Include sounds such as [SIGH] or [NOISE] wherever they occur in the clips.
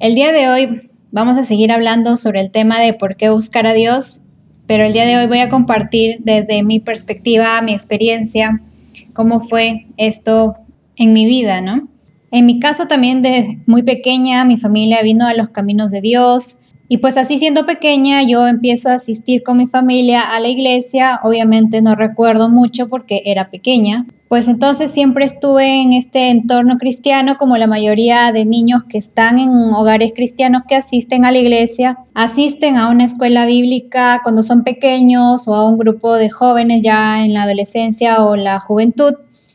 El día de hoy vamos a seguir hablando sobre el tema de por qué buscar a Dios, pero el día de hoy voy a compartir desde mi perspectiva, mi experiencia, cómo fue esto en mi vida, ¿no? En mi caso también de muy pequeña, mi familia vino a los caminos de Dios, y pues así siendo pequeña, yo empiezo a asistir con mi familia a la iglesia. Obviamente no recuerdo mucho porque era pequeña. Pues entonces siempre estuve en este entorno cristiano como la mayoría de niños que están en hogares cristianos que asisten a la iglesia, asisten a una escuela bíblica cuando son pequeños o a un grupo de jóvenes ya en la adolescencia o la juventud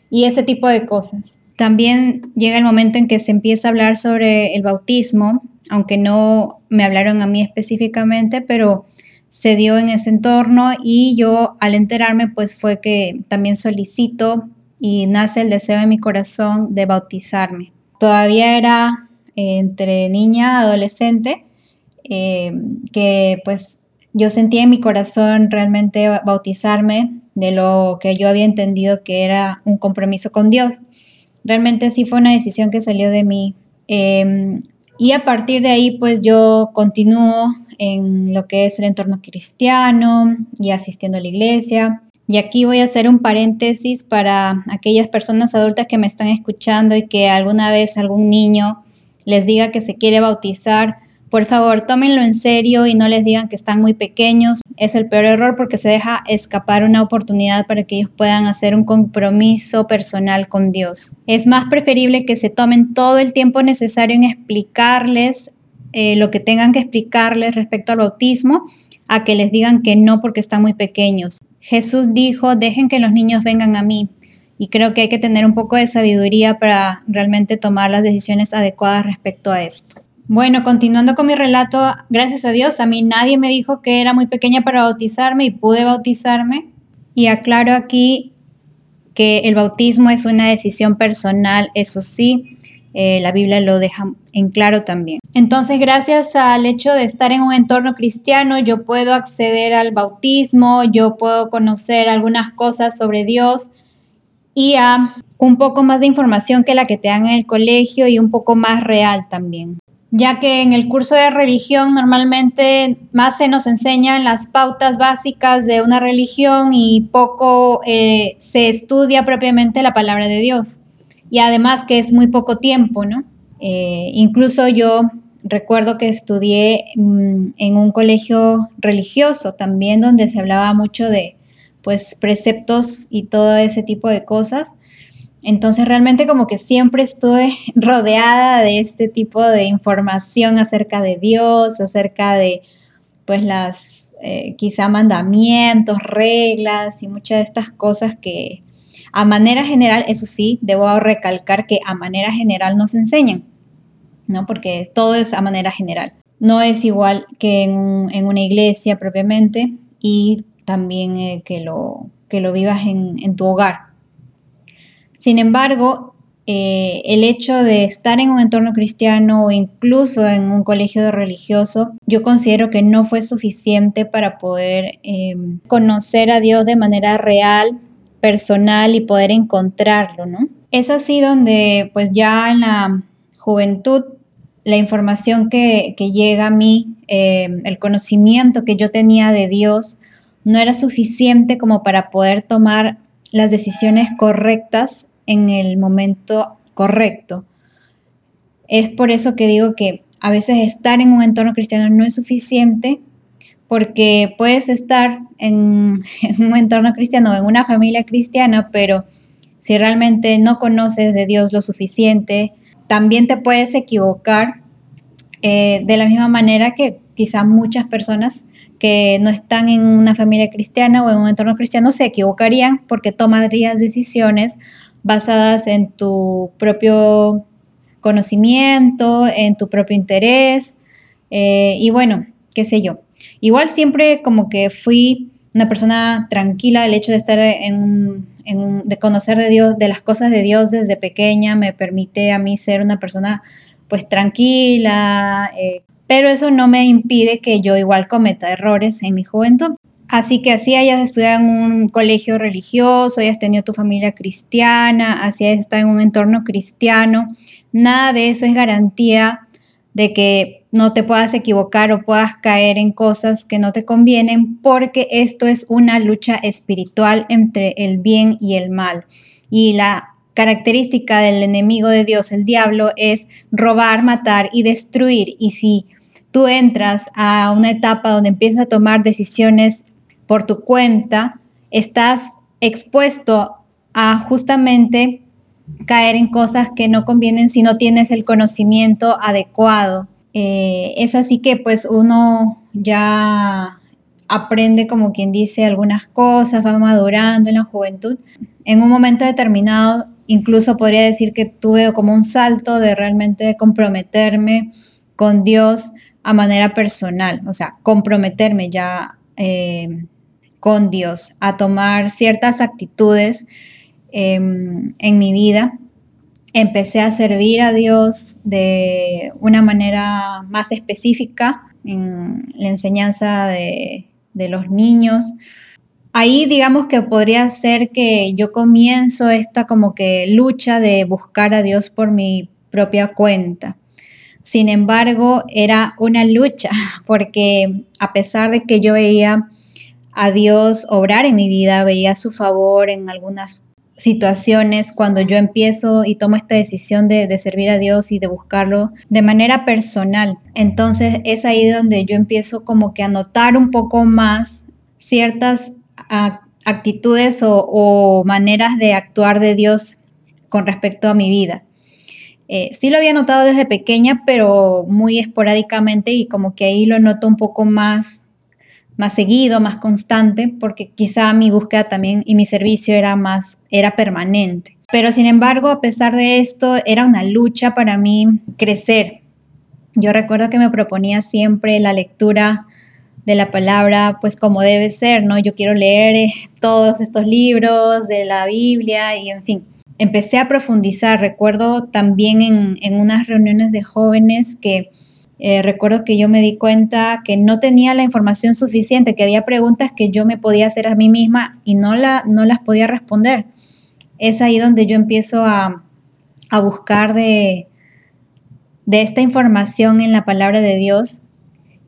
y ese tipo de cosas. También llega el momento en que se empieza a hablar sobre el bautismo aunque no me hablaron a mí específicamente, pero se dio en ese entorno y yo al enterarme pues fue que también solicito y nace el deseo de mi corazón de bautizarme. Todavía era entre niña, adolescente, eh, que pues yo sentía en mi corazón realmente bautizarme de lo que yo había entendido que era un compromiso con Dios. Realmente sí fue una decisión que salió de mí. Em, y a partir de ahí, pues yo continúo en lo que es el entorno cristiano y asistiendo a la iglesia. Y aquí voy a hacer un paréntesis para aquellas personas adultas que me están escuchando y que alguna vez algún niño les diga que se quiere bautizar. Por favor, tómenlo en serio y no les digan que están muy pequeños. Es el peor error porque se deja escapar una oportunidad para que ellos puedan hacer un compromiso personal con Dios. Es más preferible que se tomen todo el tiempo necesario en explicarles eh, lo que tengan que explicarles respecto al bautismo a que les digan que no porque están muy pequeños. Jesús dijo, dejen que los niños vengan a mí. Y creo que hay que tener un poco de sabiduría para realmente tomar las decisiones adecuadas respecto a esto. Bueno, continuando con mi relato, gracias a Dios, a mí nadie me dijo que era muy pequeña para bautizarme y pude bautizarme. Y aclaro aquí que el bautismo es una decisión personal, eso sí, eh, la Biblia lo deja en claro también. Entonces, gracias al hecho de estar en un entorno cristiano, yo puedo acceder al bautismo, yo puedo conocer algunas cosas sobre Dios y a un poco más de información que la que te dan en el colegio y un poco más real también ya que en el curso de religión normalmente más se nos enseñan las pautas básicas de una religión y poco eh, se estudia propiamente la palabra de Dios. Y además que es muy poco tiempo, ¿no? Eh, incluso yo recuerdo que estudié mm, en un colegio religioso también donde se hablaba mucho de pues preceptos y todo ese tipo de cosas entonces realmente como que siempre estuve [LAUGHS] rodeada de este tipo de información acerca de Dios, acerca de pues las eh, quizá mandamientos, reglas y muchas de estas cosas que a manera general, eso sí, debo recalcar que a manera general nos enseñan, ¿no? Porque todo es a manera general. No es igual que en, una iglesia propiamente y también eh, que, lo, que lo vivas en tu hogar. Sin embargo, eh, el hecho de estar en un entorno cristiano o incluso en un colegio religioso, yo considero que no fue suficiente para poder em, conocer a Dios de manera real, personal y poder encontrarlo, ¿no? Es así donde pues ya en la juventud la información que, llega a mí, em, el conocimiento que yo tenía de Dios, no era suficiente como para poder tomar las decisiones correctas en el momento correcto. Es por eso que digo que a veces estar en un entorno cristiano no es suficiente porque puedes estar en, [LAUGHS] un entorno cristiano, en una familia cristiana, pero si realmente no conoces de Dios lo suficiente, también te puedes equivocar eh, de la misma manera que quizás muchas personas que no están en una familia cristiana o en un entorno cristiano se equivocarían porque tomarías decisiones basadas en tu propio conocimiento, en tu propio interés eh, y bueno, qué sé yo. Igual siempre como que fui una persona tranquila, el hecho de estar en, de conocer de Dios, de las cosas de Dios desde pequeña, me permite a mí ser una persona pues tranquila, eh, pero eso no me impide que yo igual cometa errores en mi juventud. Así que así hayas estudiado en un colegio religioso, hayas tenido tu familia cristiana, así hayas estado en un entorno cristiano, nada de eso es garantía de que no te puedas equivocar o puedas caer en cosas que no te convienen, porque esto es una lucha espiritual entre el bien y el mal. Y la característica del enemigo de Dios, el diablo, es robar, matar y destruir. Y si tú entras a una etapa donde empiezas a tomar decisiones por tu cuenta, estás expuesto a justamente caer en cosas que no convienen si no tienes el conocimiento adecuado. Eh, es así que pues uno ya aprende como quien dice algunas cosas, va madurando en la juventud. En un momento determinado, incluso podría decir que tuve como un salto de realmente comprometerme con Dios a manera personal, o sea, comprometerme ya eh, con Dios, a tomar ciertas actitudes em, en mi vida empecé a servir a Dios de una manera más específica en la enseñanza de, los niños. Ahí digamos que podría ser que yo comienzo esta como que lucha de buscar a Dios por mi propia cuenta. Sin embargo, era una lucha [LAUGHS] porque a pesar de que yo veía a Dios obrar en mi vida, veía su favor en algunas situaciones cuando yo empiezo y tomo esta decisión de, servir a Dios y de buscarlo de manera personal. Entonces es ahí donde yo empiezo como que a notar un poco más ciertas actitudes o, maneras de actuar de Dios con respecto a mi vida. Eh, sí lo había notado desde pequeña, pero muy esporádicamente y como que ahí lo noto un poco más más seguido, más constante, porque quizá mi búsqueda también y mi servicio era más, era permanente. Pero sin embargo, a pesar de esto, era una lucha para mí crecer. Yo recuerdo que me proponía siempre la lectura de la palabra, pues como debe ser, ¿no? Yo quiero leer eh, todos estos libros de la Biblia y en fin. Empecé a profundizar, recuerdo también en, en unas reuniones de jóvenes que eh, recuerdo que yo me di cuenta que no tenía la información suficiente, que había preguntas que yo me podía hacer a mí misma y no, la, no las podía responder. Es ahí donde yo empiezo a, a buscar de, de esta información en la palabra de Dios.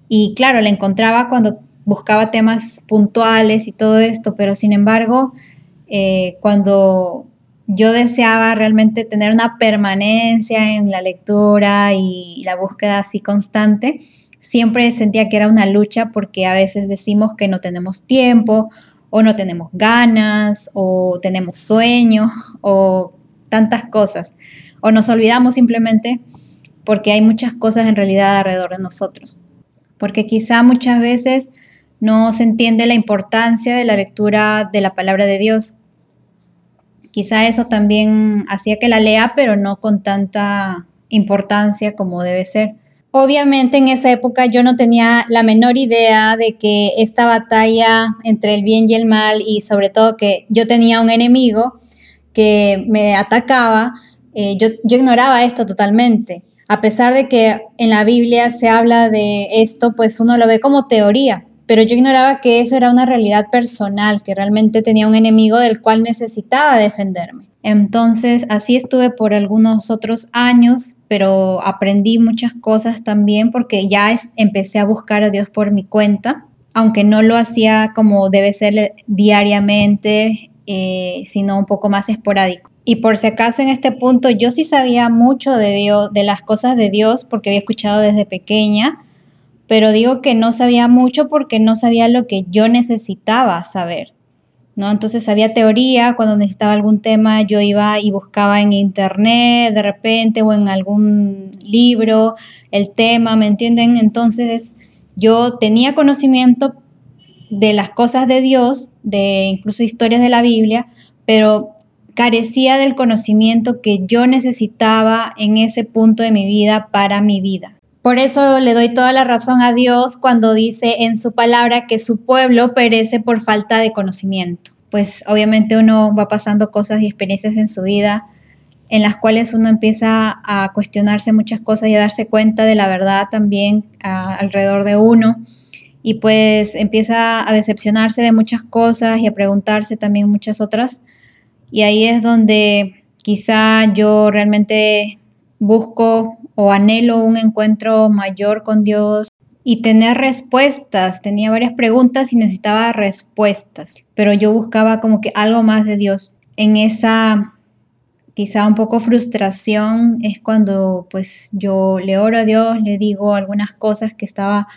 Y claro, la encontraba cuando buscaba temas puntuales y todo esto, pero sin embargo, eh, cuando yo deseaba realmente tener una permanencia en la lectura y la búsqueda así constante. Siempre sentía que era una lucha porque a veces decimos que no tenemos tiempo o no tenemos ganas o tenemos sueño [LAUGHS] o tantas cosas. O nos olvidamos simplemente porque hay muchas cosas en realidad alrededor de nosotros. Porque quizá muchas veces no se entiende la importancia de la lectura de la palabra de Dios Quizá eso también hacía que la lea, pero no con tanta importancia como debe ser. Obviamente en esa época yo no tenía la menor idea de que esta batalla entre el bien y el mal y sobre todo que yo tenía un enemigo que me atacaba, eh, yo, yo ignoraba esto totalmente. A pesar de que en la Biblia se habla de esto, pues uno lo ve como teoría, pero yo ignoraba que eso era una realidad personal, que realmente tenía un enemigo del cual necesitaba defenderme. Entonces, así estuve por algunos otros años, pero aprendí muchas cosas también porque ya empecé a buscar a Dios por mi cuenta, aunque no lo hacía como debe ser diariamente, eh, sino un poco más esporádico. Y por si acaso en este punto yo sí sabía mucho de Dios, de las cosas de Dios, porque había escuchado desde pequeña, pero digo que no sabía mucho porque no sabía lo que yo necesitaba saber. ¿no? Entonces había teoría, cuando necesitaba algún tema yo iba y buscaba en internet de repente o en algún libro el tema, ¿me entienden? Entonces yo tenía conocimiento de las cosas de Dios, de incluso historias de la Biblia, pero carecía del conocimiento que yo necesitaba en ese punto de mi vida para mi vida. Por eso le doy toda la razón a Dios cuando dice en su palabra que su pueblo perece por falta de conocimiento. Pues obviamente uno va pasando cosas y experiencias en su vida en las cuales uno empieza a cuestionarse muchas cosas y a darse cuenta de la verdad también alrededor de uno y pues empieza a decepcionarse de muchas cosas y a preguntarse también muchas otras y ahí es donde quizá yo realmente busco o anhelo un encuentro mayor con Dios y tener respuestas. Tenía varias preguntas y necesitaba respuestas, pero yo buscaba como que algo más de Dios. En esa quizá un poco frustración es cuando pues yo le oro a Dios, le digo algunas cosas que estaba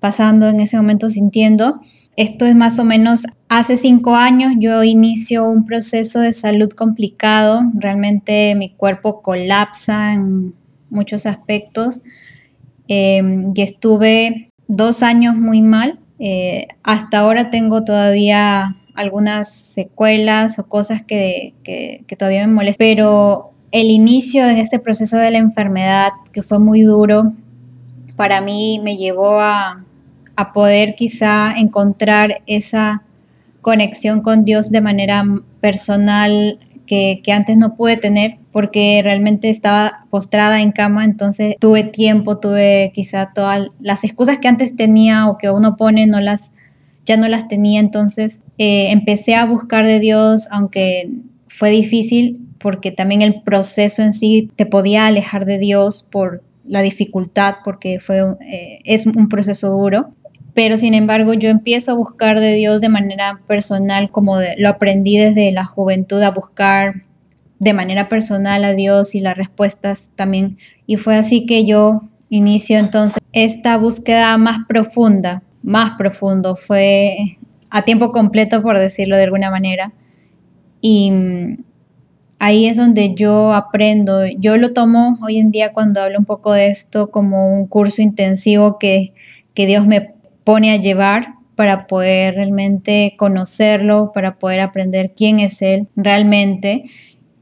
pasando en ese momento sintiendo. Esto es más o menos hace cinco años yo inicio un proceso de salud complicado. Realmente mi cuerpo colapsa en muchos aspectos em, y estuve dos años muy mal. Eh, hasta ahora tengo todavía algunas secuelas o cosas que, que, que todavía me molestan, pero el inicio en este proceso de la enfermedad, que fue muy duro, para mí me llevó a, a poder quizá encontrar esa conexión con Dios de manera personal que, que, antes no pude tener porque realmente estaba postrada en cama, entonces tuve tiempo, tuve quizá todas las excusas que antes tenía o que uno pone, no las, ya no las tenía, entonces eh, empecé a buscar de Dios, aunque fue difícil porque también el proceso en sí te podía alejar de Dios por la dificultad, porque fue, eh, es un proceso duro pero sin embargo yo empiezo a buscar de Dios de manera personal, como lo aprendí desde la juventud, a buscar de manera personal a Dios y las respuestas también. Y fue así que yo inicio entonces esta búsqueda más profunda, más profundo, fue a tiempo completo, por decirlo de alguna manera. Y mm, ahí es donde yo aprendo. Yo lo tomo hoy en día cuando hablo un poco de esto como un curso intensivo que, que Dios me pone a llevar para poder realmente conocerlo, para poder aprender quién es Él realmente.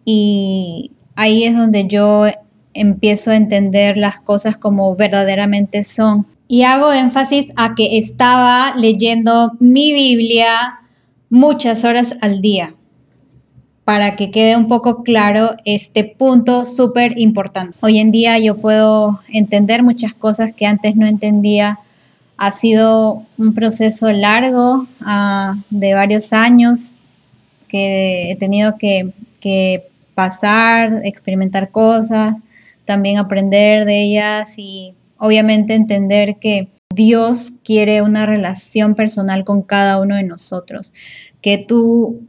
Y ahí es donde yo empiezo a entender las cosas como verdaderamente son. Y hago énfasis a que estaba leyendo mi Biblia muchas horas al día para que quede un poco claro este punto súper importante. Hoy en día yo puedo entender muchas cosas que antes no entendía ha sido un proceso largo ah, de varios años que he tenido que, pasar, experimentar cosas, también aprender de ellas y obviamente entender que Dios quiere una relación personal con cada uno de nosotros, que tú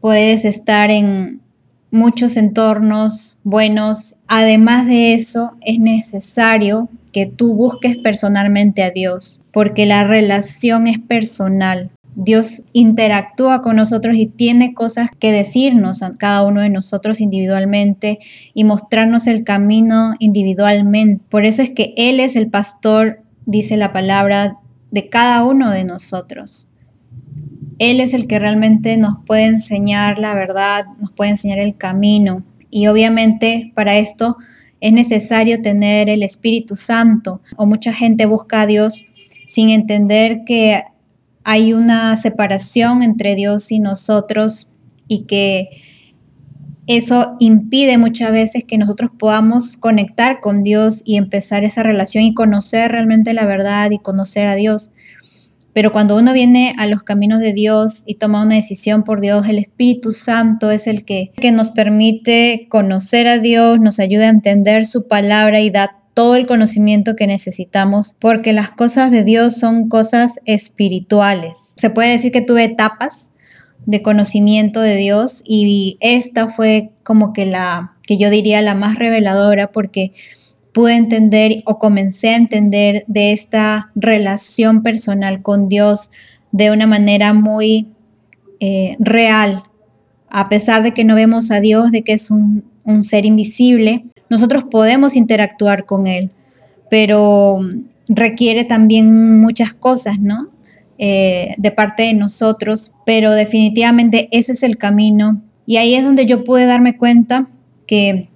puedes estar en muchos entornos buenos. Además de eso, es necesario que tú busques personalmente a Dios, porque la relación es personal. Dios interactúa con nosotros y tiene cosas que decirnos a cada uno de nosotros individualmente y mostrarnos el camino individualmente. Por eso es que Él es el pastor, dice la palabra, de cada uno de nosotros. Él es el que realmente nos puede enseñar la verdad, nos puede enseñar el camino. Y obviamente para esto es necesario tener el Espíritu Santo o mucha gente busca a Dios sin entender que hay una separación entre Dios y nosotros y que eso impide muchas veces que nosotros podamos conectar con Dios y empezar esa relación y conocer realmente la verdad y conocer a Dios. Pero cuando uno viene a los caminos de Dios y toma una decisión por Dios, el Espíritu Santo es el que, que nos permite conocer a Dios, nos ayuda a entender su palabra y da todo el conocimiento que necesitamos, porque las cosas de Dios son cosas espirituales. Se puede decir que tuve etapas de conocimiento de Dios y esta fue como que la que yo diría la más reveladora porque pude entender o comencé a entender de esta relación personal con Dios de una manera muy eh, real, a pesar de que no vemos a Dios, de que es un, ser invisible, nosotros podemos interactuar con Él, pero requiere también muchas cosas, ¿no? Eh, de parte de nosotros, pero definitivamente ese es el camino. Y ahí es donde yo pude darme cuenta que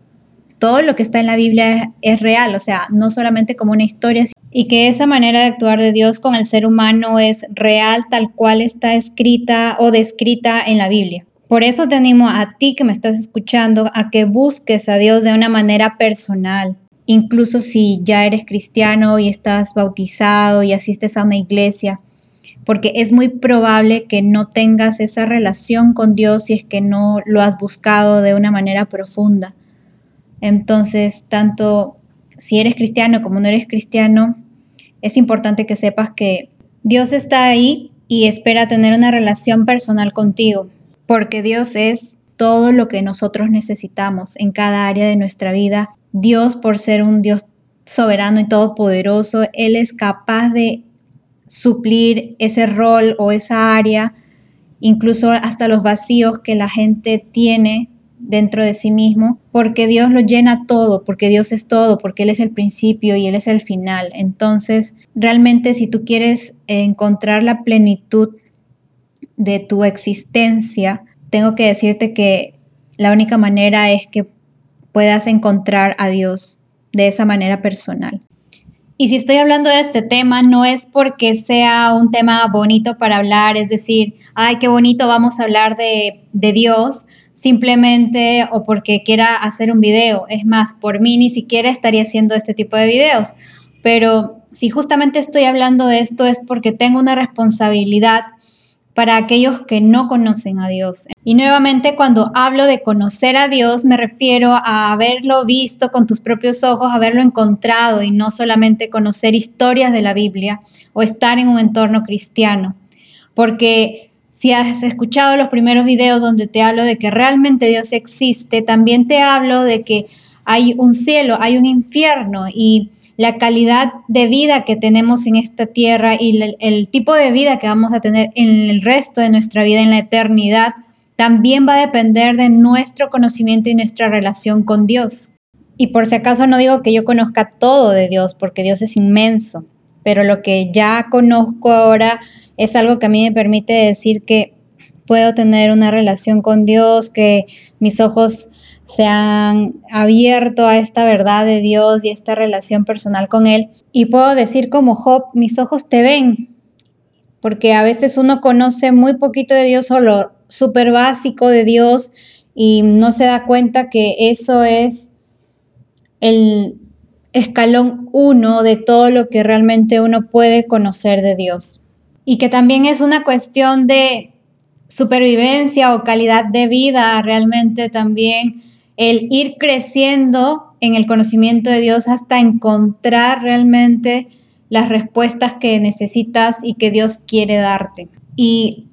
todo lo que está en la Biblia es, real, o sea, no solamente como una historia, y que esa manera de actuar de Dios con el ser humano es real tal cual está escrita o descrita en la Biblia. Por eso te animo a ti que me estás escuchando a que busques a Dios de una manera personal, incluso si ya eres cristiano y estás bautizado y asistes a una iglesia, porque es muy probable que no tengas esa relación con Dios si es que no lo has buscado de una manera profunda. Entonces, tanto si eres cristiano como no eres cristiano, es importante que sepas que Dios está ahí y espera tener una relación personal contigo, porque Dios es todo lo que nosotros necesitamos en cada área de nuestra vida. Dios, por ser un Dios soberano y todopoderoso, Él es capaz de suplir ese rol o esa área, incluso hasta los vacíos que la gente tiene dentro de sí mismo, porque Dios lo llena todo, porque Dios es todo, porque Él es el principio y Él es el final. Entonces, realmente si tú quieres encontrar la plenitud de tu existencia, tengo que decirte que la única manera es que puedas encontrar a Dios de esa manera personal. Y si estoy hablando de este tema, no es porque sea un tema bonito para hablar, es decir, ay, qué bonito vamos a hablar de, de Dios, simplemente o porque quiera hacer un video. Es más, por mí ni siquiera estaría haciendo este tipo de videos. Pero si justamente estoy hablando de esto es porque tengo una responsabilidad para aquellos que no conocen a Dios. Y nuevamente cuando hablo de conocer a Dios me refiero a haberlo visto con tus propios ojos, haberlo encontrado y no solamente conocer historias de la Biblia o estar en un entorno cristiano. Porque si has escuchado los primeros videos donde te hablo de que realmente Dios existe, también te hablo de que hay un cielo, hay un infierno y la calidad de vida que tenemos en esta tierra y el, tipo de vida que vamos a tener en el resto de nuestra vida, en la eternidad, también va a depender de nuestro conocimiento y nuestra relación con Dios. Y por si acaso no digo que yo conozca todo de Dios, porque Dios es inmenso, pero lo que ya conozco ahora es algo que a mí me permite decir que puedo tener una relación con Dios, que mis ojos se han abierto a esta verdad de Dios y esta relación personal con Él. Y puedo decir como Job, mis ojos te ven, porque a veces uno conoce muy poquito de Dios o lo súper básico de Dios y no se da cuenta que eso es el escalón uno de todo lo que realmente uno puede conocer de Dios y que también es una cuestión de supervivencia o calidad de vida, realmente también el ir creciendo en el conocimiento de Dios hasta encontrar realmente las respuestas que necesitas y que Dios quiere darte. Y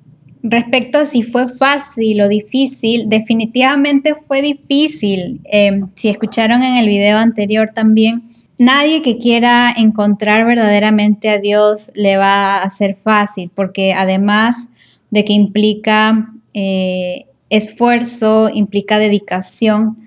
respecto a si fue fácil o difícil, definitivamente fue difícil. Em, si escucharon en el video anterior también, nadie que quiera encontrar verdaderamente a Dios le va a hacer fácil, porque además de que implica eh, esfuerzo, implica dedicación,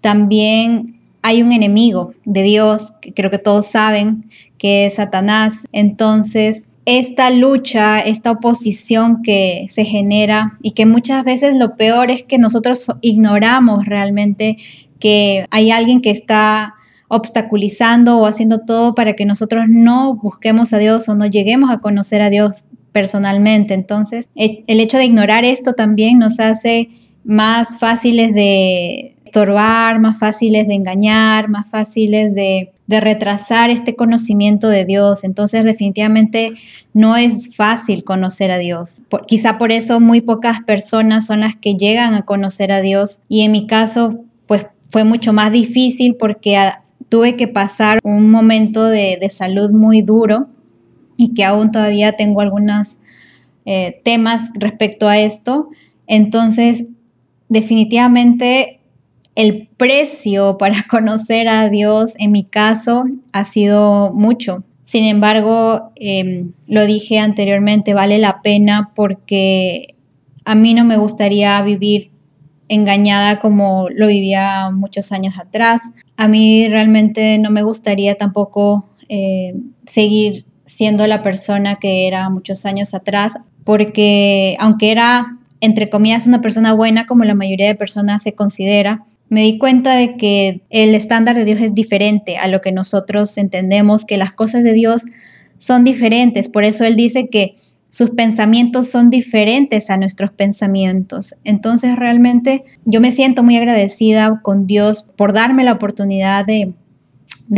también hay un enemigo de Dios, que creo que todos saben que es Satanás. Entonces, esta lucha, esta oposición que se genera y que muchas veces lo peor es que nosotros ignoramos realmente que hay alguien que está obstaculizando o haciendo todo para que nosotros no busquemos a Dios o no lleguemos a conocer a Dios personalmente. Entonces, e, el hecho de ignorar esto también nos hace más fáciles de estorbar, más fáciles de engañar, más fáciles de, retrasar este conocimiento de Dios. Entonces, definitivamente no es fácil conocer a Dios. quizá por eso muy pocas personas son las que llegan a conocer a Dios. Y en mi caso, pues fue mucho más difícil porque tuve que pasar un momento de, salud muy duro y que aún todavía tengo algunos eh, temas respecto a esto. Entonces, definitivamente el precio [LAUGHS] para conocer a Dios en mi caso ha sido mucho. Sin embargo, em, lo dije anteriormente, vale la pena porque a mí no me gustaría vivir engañada como lo vivía muchos años atrás. A mí realmente no me gustaría tampoco eh, seguir siendo la persona que era muchos años atrás, porque aunque era, entre comillas, una persona buena como la mayoría de personas se considera, me di cuenta de que el estándar de Dios es diferente a lo que nosotros entendemos, que las cosas de Dios son diferentes. Por eso Él dice que sus pensamientos son diferentes a nuestros pensamientos. Entonces realmente yo me siento muy agradecida con Dios por darme la oportunidad de,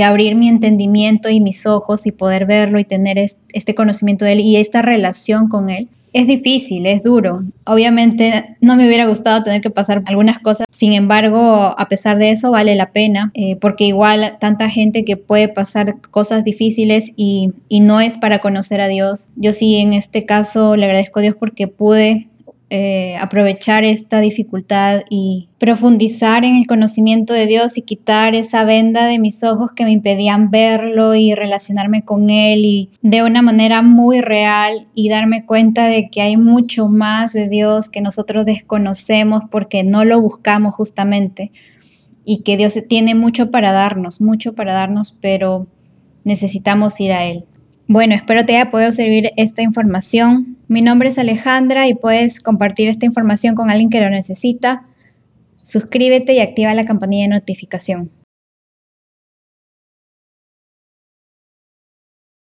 abrir mi entendimiento y mis ojos y poder verlo y tener este conocimiento de Él y esta relación con Él. Es difícil, es duro. Obviamente no me hubiera gustado tener que pasar algunas cosas, sin embargo, a pesar de eso vale la pena, eh, porque igual tanta gente que puede pasar cosas difíciles y, y no es para conocer a Dios. Yo sí en este caso le agradezco a Dios porque pude eh, aprovechar esta dificultad y profundizar en el conocimiento de Dios y quitar esa venda de mis ojos que me impedían verlo y relacionarme con Él y de una manera muy real y darme cuenta de que hay mucho más de Dios que nosotros desconocemos porque no lo buscamos justamente y que Dios tiene mucho para darnos, mucho para darnos, pero necesitamos ir a Él. Bueno, espero te haya podido servir esta información. Mi nombre es Alejandra y puedes compartir esta información con alguien que lo necesita. Suscríbete y activa la campanilla de notificación.